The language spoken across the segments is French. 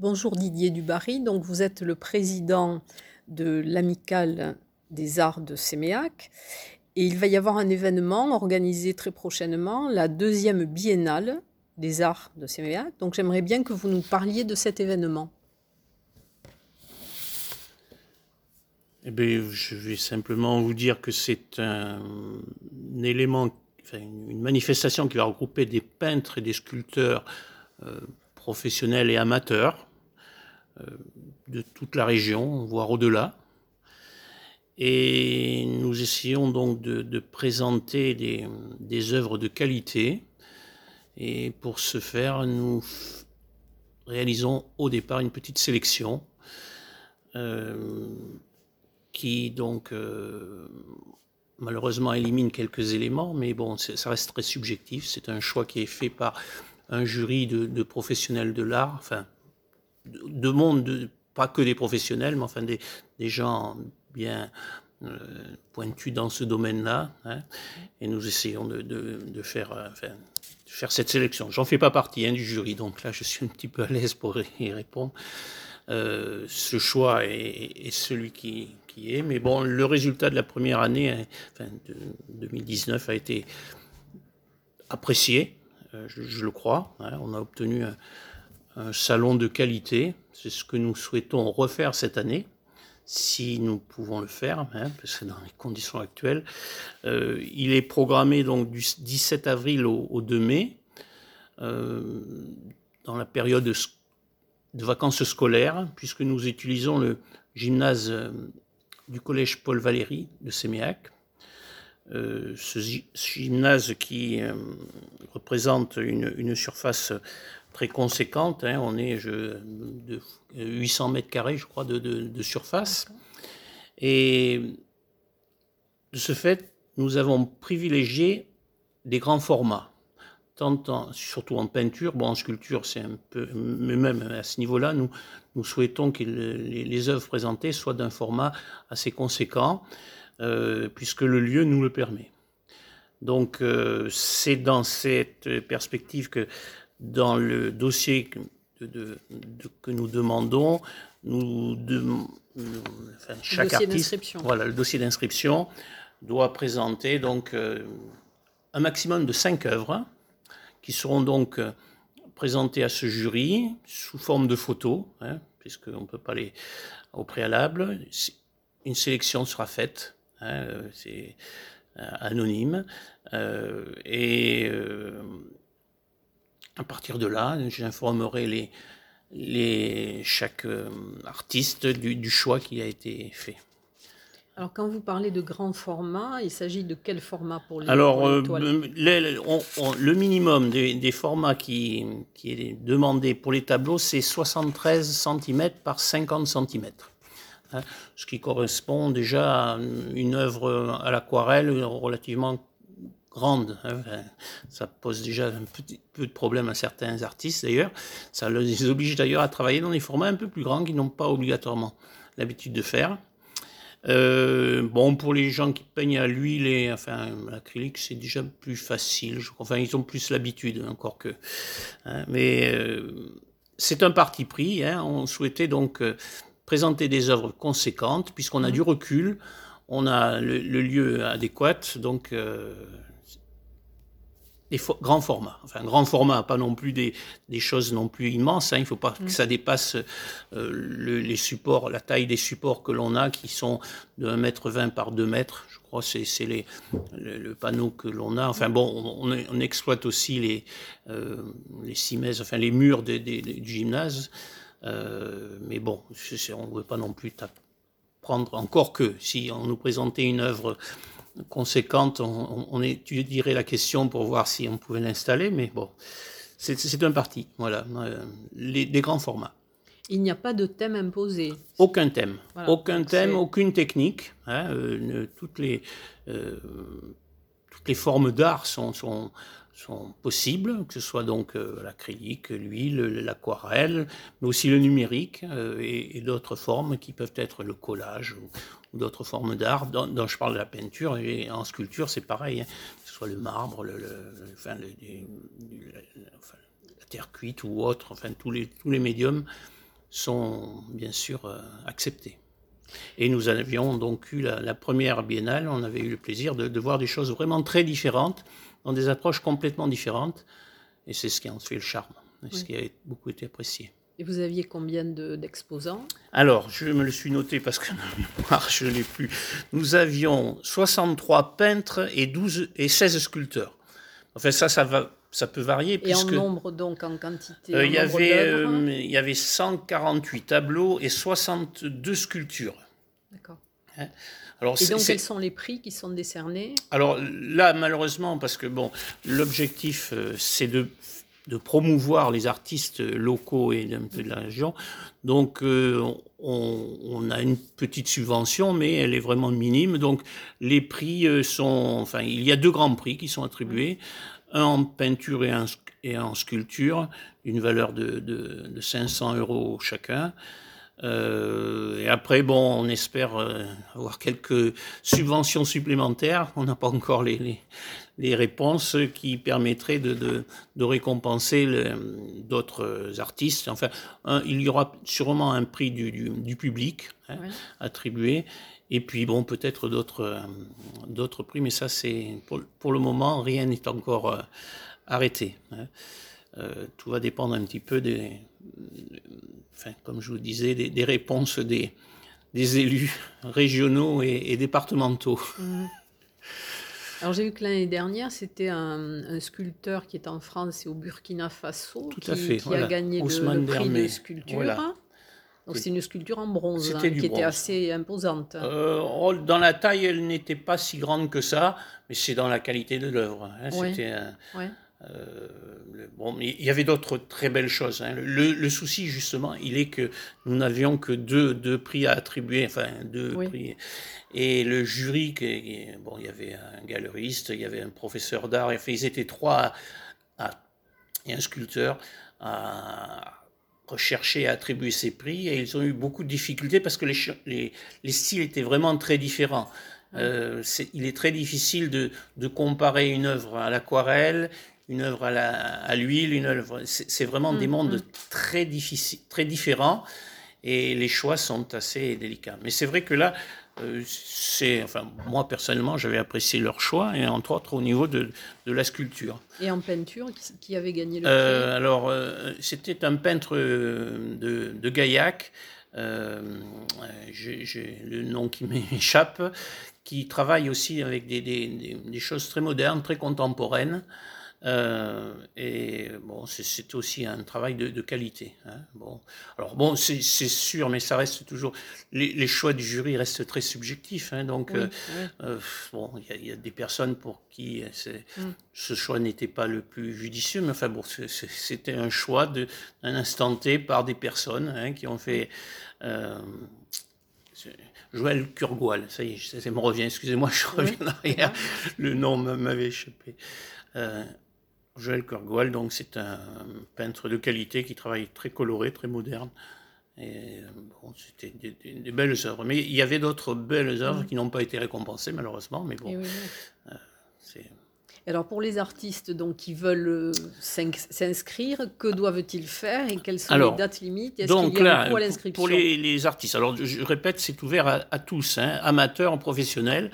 Bonjour Didier Dubarry, donc vous êtes le président de l'Amicale des Arts de Séméac et il va y avoir un événement organisé très prochainement, la deuxième biennale des Arts de Séméac. Donc j'aimerais bien que vous nous parliez de cet événement. Eh bien, je vais simplement vous dire que c'est un, élément, une manifestation qui va regrouper des peintres et des sculpteurs euh, professionnels et amateurs de toute la région, voire au-delà. Et nous essayons donc de, présenter des, œuvres de qualité. Et pour ce faire, nous réalisons au départ une petite sélection euh, qui donc euh, malheureusement élimine quelques éléments, mais bon, ça reste très subjectif. C'est un choix qui est fait par un jury de, professionnels de l'art, de, monde, pas que des professionnels, mais enfin des, gens bien euh, pointus dans ce domaine-là. Hein. et nous essayons de, faire, euh, faire cette sélection. J'en fais pas partie hein, du jury, donc là je suis un petit peu à l'aise pour y répondre. Euh, ce choix est, celui qui, qui, est. Mais bon, le résultat de la première année, hein, enfin, de 2019, a été apprécié, je, le crois. On a obtenu un, salon de qualité. C'est ce que nous souhaitons refaire cette année, si nous pouvons le faire, hein, parce que dans les conditions actuelles. Euh, il est programmé donc du 17 avril au, 2 mai, dans la période de vacances scolaires, puisque nous utilisons le gymnase euh, du collège Paul Valéry de Séméac. Euh, ce gymnase qui euh, représente une, surface très conséquente, hein, on est de 800 mètres carrés, je crois, de surface. Et de ce fait, nous avons privilégié des grands formats surtout en peinture, bon, en sculpture, c'est un peu, mais même à ce niveau-là, nous, nous souhaitons que les, œuvres présentées soient d'un format assez conséquent, euh, puisque le lieu nous le permet. Donc, euh, c'est dans cette perspective que, dans le dossier que, que nous demandons, nous, de, chaque artiste, voilà, le dossier d'inscription doit présenter donc euh, un maximum de cinq œuvres qui seront donc euh, présentés à ce jury sous forme de photos, hein, puisqu'on ne peut pas les au préalable. Une sélection sera faite, hein, c'est euh, anonyme, et partir de là, j'informerai les, les, chaque artiste du choix qui a été fait. Alors, quand vous parlez de grand format, il s'agit de quel format pour les Alors, euh, le minimum des, formats qui, qui, est demandé pour les tableaux, c'est 73 cm par 50 cm. Hein, ce qui correspond déjà à une œuvre à l'aquarelle relativement grande. Hein, ça pose déjà un petit peu de problème à certains artistes d'ailleurs. Ça les oblige d'ailleurs à travailler dans des formats un peu plus grands qu'ils n'ont pas obligatoirement l'habitude de faire. Euh, bon, pour les gens qui peignent à l'huile et enfin l'acrylique, c'est déjà plus facile. Enfin, ils ont plus l'habitude, encore que. Hein. mais euh, c'est un parti pris. Hein. On souhaitait donc euh, présenter des œuvres conséquentes, puisqu'on a mmh. du recul, on a le, lieu adéquat, donc des grands formats. Enfin, grand format, pas non plus des, des choses non plus immenses. Hein. Il ne faut pas que mm. ça dépasse euh, les supports, la taille des supports que l'on a, qui sont de 1,20 m par 2 mètres. Je crois que c'est les, le, panneau que l'on a. Enfin bon, on, on, exploite aussi les, euh, les cimaises, enfin les murs des, du gymnase. Euh, mais bon, on ne veut pas non plus prendre, encore que si on nous présentait une œuvre conséquente, on, on, étudierait la question pour voir si on pouvait l'installer, mais bon, c'est un parti, voilà, euh, les, grands formats. Il n'y a pas de thème imposé. Aucun thème, aucun thème, aucune technique. Hein, euh, toutes les euh, toutes les formes d'art sont, sont sont possibles, que ce soit donc euh, l'acrylique, l'huile, l'aquarelle, mais aussi le numérique euh, et, d'autres formes qui peuvent être le collage ou, d'autres formes d'art. Dont, je parle de la peinture et en sculpture, c'est pareil, hein, que ce soit le marbre, la terre cuite ou autre, enfin tous les, tous les médiums sont bien sûr acceptés. Et nous avions donc eu la, première biennale, on avait eu le plaisir de, voir des choses vraiment très différentes, dans des approches complètement différentes, et c'est ce qui en fait le charme, ce qui a beaucoup été apprécié. Et vous aviez combien d'exposants? Alors, je me le suis noté parce que je ne l'ai plus. Nous avions 63 peintres et, 12, et 16 sculpteurs. Enfin, ça, ça, va, ça peut varier. Et en nombre, donc, en quantité euh, il, y avait, euh, il y avait 148 tableaux et 62 sculptures. D'accord. Hein? Alors, et donc, quels sont les prix qui sont décernés? Alors là, malheureusement, parce que bon, l'objectif, euh, c'est de de promouvoir les artistes locaux et un peu de la région. Donc, euh, on, a une petite subvention, mais elle est vraiment minime. Donc, les prix sont, enfin, il y a deux grands prix qui sont attribués, un en peinture et un, en sculpture, d'une valeur de, de, de, 500 euros chacun. Euh, et après, bon, on espère euh, avoir quelques subventions supplémentaires. On n'a pas encore les, les, les, réponses qui permettraient de, de, de récompenser d'autres artistes. Enfin, il y aura sûrement un prix du, du, du public hein, attribué. Et puis, bon, peut-être d'autres prix, mais ça, c'est pour, pour, le moment, rien n'est encore euh, arrêté. Hein. tout va dépendre un petit peu des, comme je vous disais, des, réponses des, des, élus régionaux et, départementaux. Mmh. Alors j'ai vu que l'année dernière, c'était un, sculpteur qui est en France et au Burkina Faso qui, a gagné le, prix de sculpture. Donc c'est une sculpture en bronze hein, qui était assez imposante. Euh, oh, dans la taille, elle n'était pas si grande que ça, mais c'est dans la qualité de l'œuvre. Hein. C'était euh, bon, il y avait d'autres très belles choses. Hein. Le, souci, justement, il est que nous n'avions que deux, deux, prix à attribuer, enfin deux prix. Et le jury, bon, il y avait un galeriste, il y avait un professeur d'art, enfin, ils étaient trois et un sculpteur à rechercher à attribuer ces prix et ils ont eu beaucoup de difficultés parce que les, les, les styles étaient vraiment très différents. Euh, il est très difficile de, de comparer une œuvre à l'aquarelle, une œuvre à l'huile, une œuvre. C'est vraiment des mm, mondes mm. très difficiles, très différents, et les choix sont assez délicats. Mais c'est vrai que là, euh, c'est, enfin, moi personnellement, j'avais apprécié leur choix, et entre autres au niveau de, de la sculpture. Et en peinture, qui, avait gagné le euh, prix? Alors, euh, c'était un peintre de, de Gaillac. j'ai le nom qui m'échappe, qui travaille aussi avec des, des, des, choses très modernes, très contemporaines. Euh, et bon, c'est aussi un travail de, qualité. Hein. Bon, alors bon, c'est sûr, mais ça reste toujours. Les, choix du jury restent très subjectifs. Hein, donc, euh, euh, bon, il y, a des personnes pour qui mm. ce choix n'était pas le plus judicieux, mais enfin bon, c'était un choix d'un instant T par des personnes hein, qui ont fait. Joël Kurgoal, ça y est, ça, me revient, excusez-moi, je reviens en arrière, le nom m'avait échappé. Joël Corgoal, donc c'est un peintre de qualité qui travaille très coloré, très moderne. Et bon, c'était des, belles œuvres. Mais il y avait d'autres belles œuvres qui n'ont pas été récompensées, malheureusement. Mais bon, euh, alors pour les artistes donc, qui veulent euh, s'inscrire, que doivent-ils faire et quelles sont les dates limites? Est-ce qu'il y a un à l'inscription? Pour les, artistes, alors je répète, c'est ouvert à, tous, hein, amateurs, professionnels.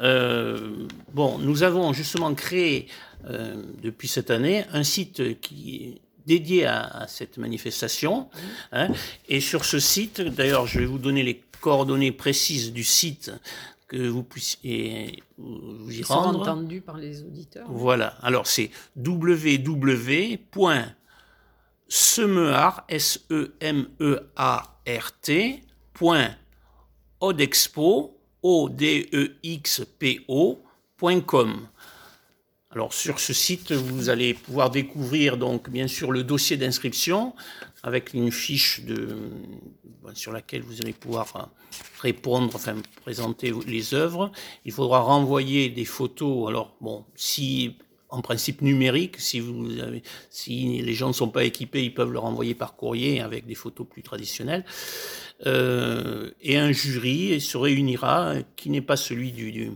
Euh, bon, nous avons justement créé depuis cette année un site qui est dédié à, cette manifestation. Hein, et sur ce site, d'ailleurs, je vais vous donner les coordonnées précises du site que vous puissiez vous y rendre. Sont entendus par les auditeurs. Voilà. Alors c'est www.semeart s e m e a r t odexpo o d e x p o.com. Alors sur ce site, vous allez pouvoir découvrir donc bien sûr le dossier d'inscription avec une fiche de, sur laquelle vous allez pouvoir répondre, enfin présenter les œuvres. Il faudra renvoyer des photos. Alors bon, si en principe numérique, si, les gens ne sont pas équipés, ils peuvent le renvoyer par courrier avec des photos plus traditionnelles. Euh, et un jury se réunira qui n'est pas celui du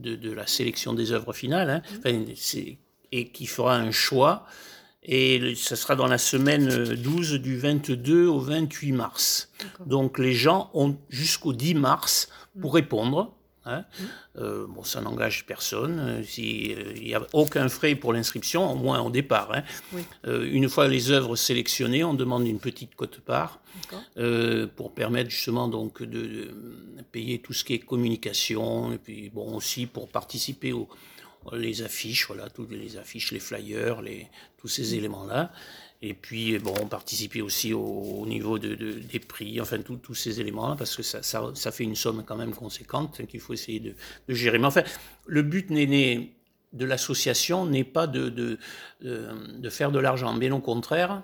de, la sélection des œuvres finales, hein, mmh. et qui fera un choix Et ça sera dans la semaine 12 du 22 au 28 mars. Donc les gens ont jusqu'au 10 mars pour répondre. Hein. Mmh. Euh, bon, ça n'engage personne. Il n'y a aucun frais pour l'inscription, au moins au départ. Hein. Euh, une fois les œuvres sélectionnées, on demande une petite cote-part euh, pour permettre justement donc de, payer tout ce qui est communication et puis bon aussi pour participer aux les affiches, voilà, toutes les affiches, les flyers, les, tous ces éléments-là. Et puis, bon, participer aussi au, niveau de, des prix, enfin, tous ces éléments-là, parce que ça, ça, ça, fait une somme quand même conséquente qu'il faut essayer de, de, gérer. Mais enfin, le but n'est de l'association n'est pas de, de, de, faire de l'argent, mais au contraire,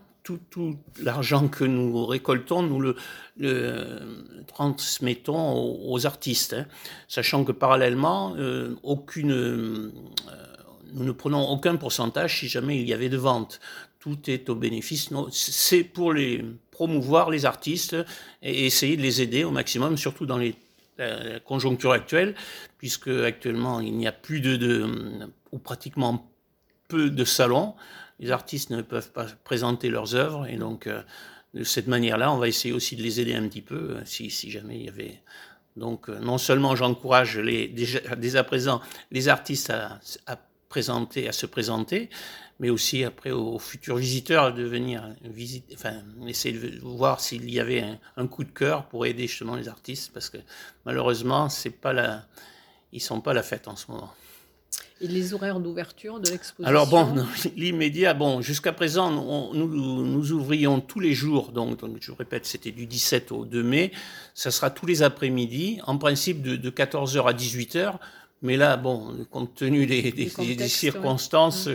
tout, l'argent que nous récoltons, nous le, transmettons aux, artistes, hein. sachant que parallèlement, euh, aucune, euh, nous ne prenons aucun pourcentage si jamais il y avait de ventes tout est au bénéfice. C'est pour les promouvoir les artistes et essayer de les aider au maximum, surtout dans les, la conjoncture actuelle, puisque actuellement il n'y a plus de, ou pratiquement peu de salons. Les artistes ne peuvent pas présenter leurs œuvres et donc euh, de cette manière-là, on va essayer aussi de les aider un petit peu euh, si, jamais il y avait. Donc euh, non seulement j'encourage les dès à présent les artistes à, présenter, à se présenter, mais aussi après aux futurs visiteurs de venir visiter, enfin, essayer de voir s'il y avait un, coup de cœur pour aider justement les artistes, parce que malheureusement, c'est pas la, ils sont pas la fête en ce moment. Et les horaires d'ouverture de l'exposition Alors bon, l'immédiat, bon, jusqu'à présent, nous, nous, ouvrions tous les jours, donc, je répète, c'était du 17 au 2 mai, ça sera tous les après-midi, en principe de, de 14h à 18h, mais là, bon, compte tenu des, circonstances,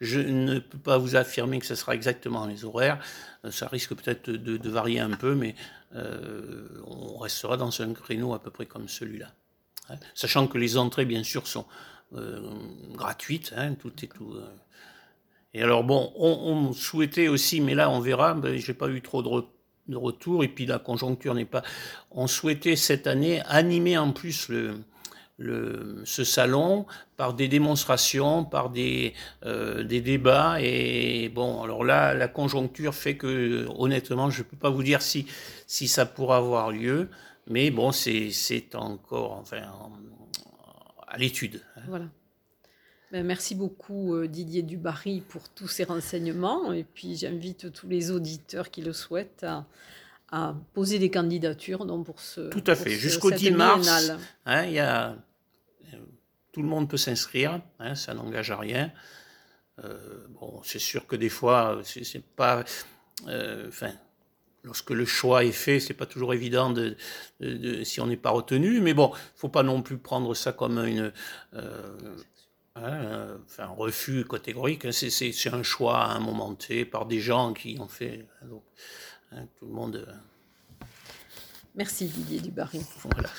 je ne peux pas vous affirmer que ce sera exactement les horaires. Euh, ça risque peut-être de, varier un peu, mais euh, on restera dans un créneau à peu près comme celui-là. Hein. Sachant que les entrées, bien sûr, sont euh, gratuites. Hein, tout est tout. Et alors, bon, on, souhaitait aussi, mais là, on verra, ben, j'ai pas eu trop de, de retours, et puis la conjoncture n'est pas. On souhaitait cette année animer en plus le le, ce salon par des démonstrations, par des, euh, des débats. Et bon, alors là, la conjoncture fait que, honnêtement, je ne peux pas vous dire si, si ça pourra avoir lieu. Mais bon, c'est encore enfin, à l'étude. Voilà. Ben, merci beaucoup euh, Didier Dubarry pour tous ces renseignements. Et puis j'invite tous les auditeurs qui le souhaitent à, à poser des candidatures donc, pour ce. Tout à fait. Jusqu'au 10 mars, hein, y a tout le monde peut s'inscrire, hein, ça n'engage à rien. Euh, bon, c'est sûr que des fois, c'est pas. Euh, enfin, lorsque le choix est fait, c'est pas toujours évident de, si on n'est pas retenu. Mais bon, faut pas non plus prendre ça comme une. Euh, hein, un refus catégorique. Hein. C'est un choix à un moment T par des gens qui ont fait. Donc, tout le monde. Merci Didier Dubarry. Voilà.